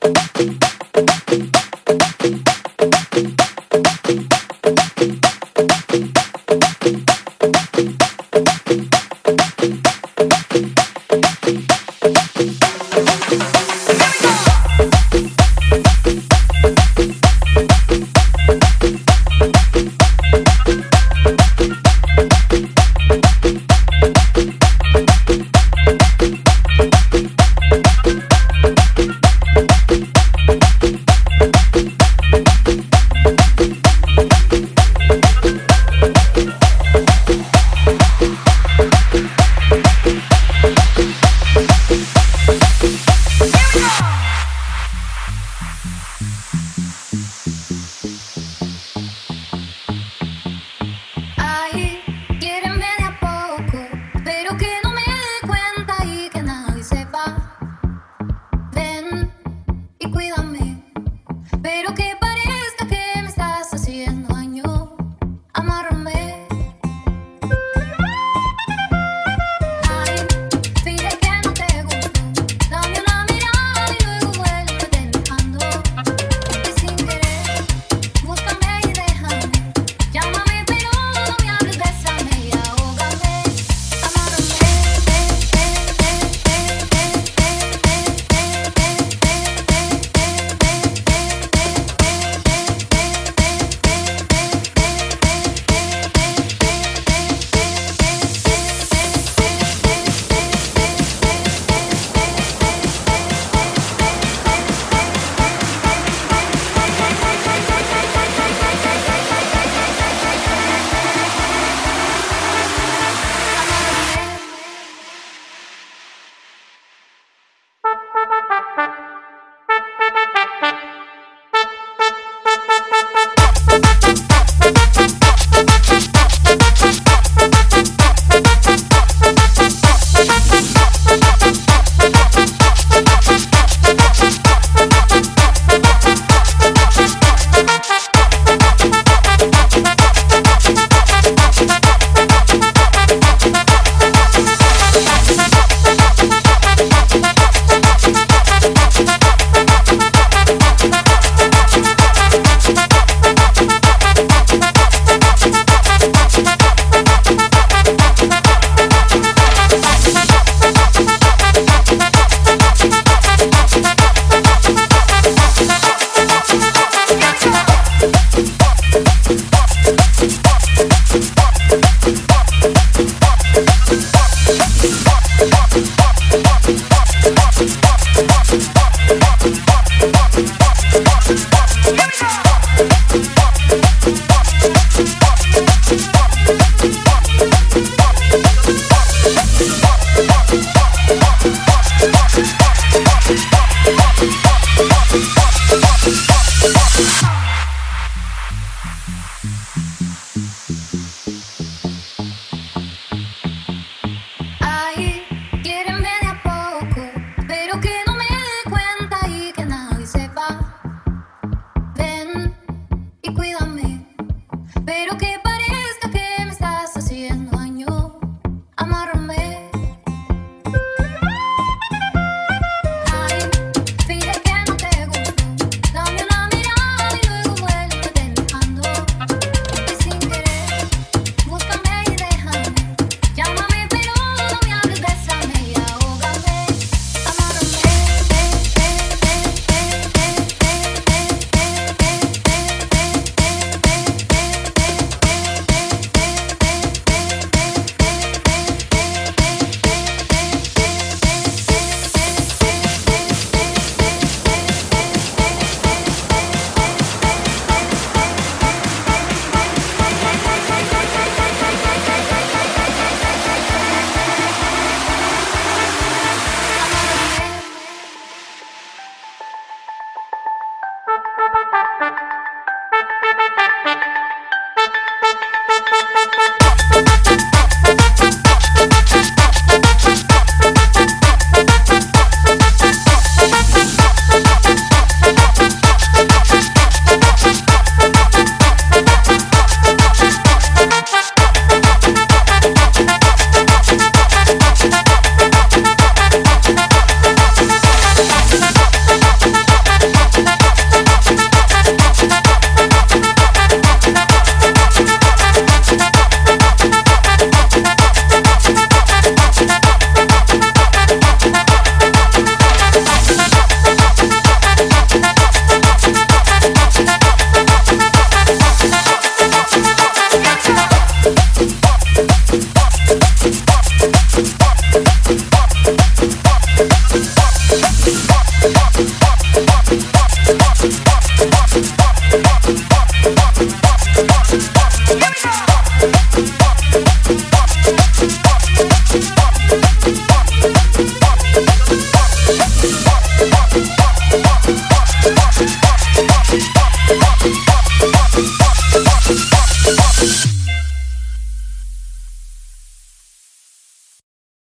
Thank Watch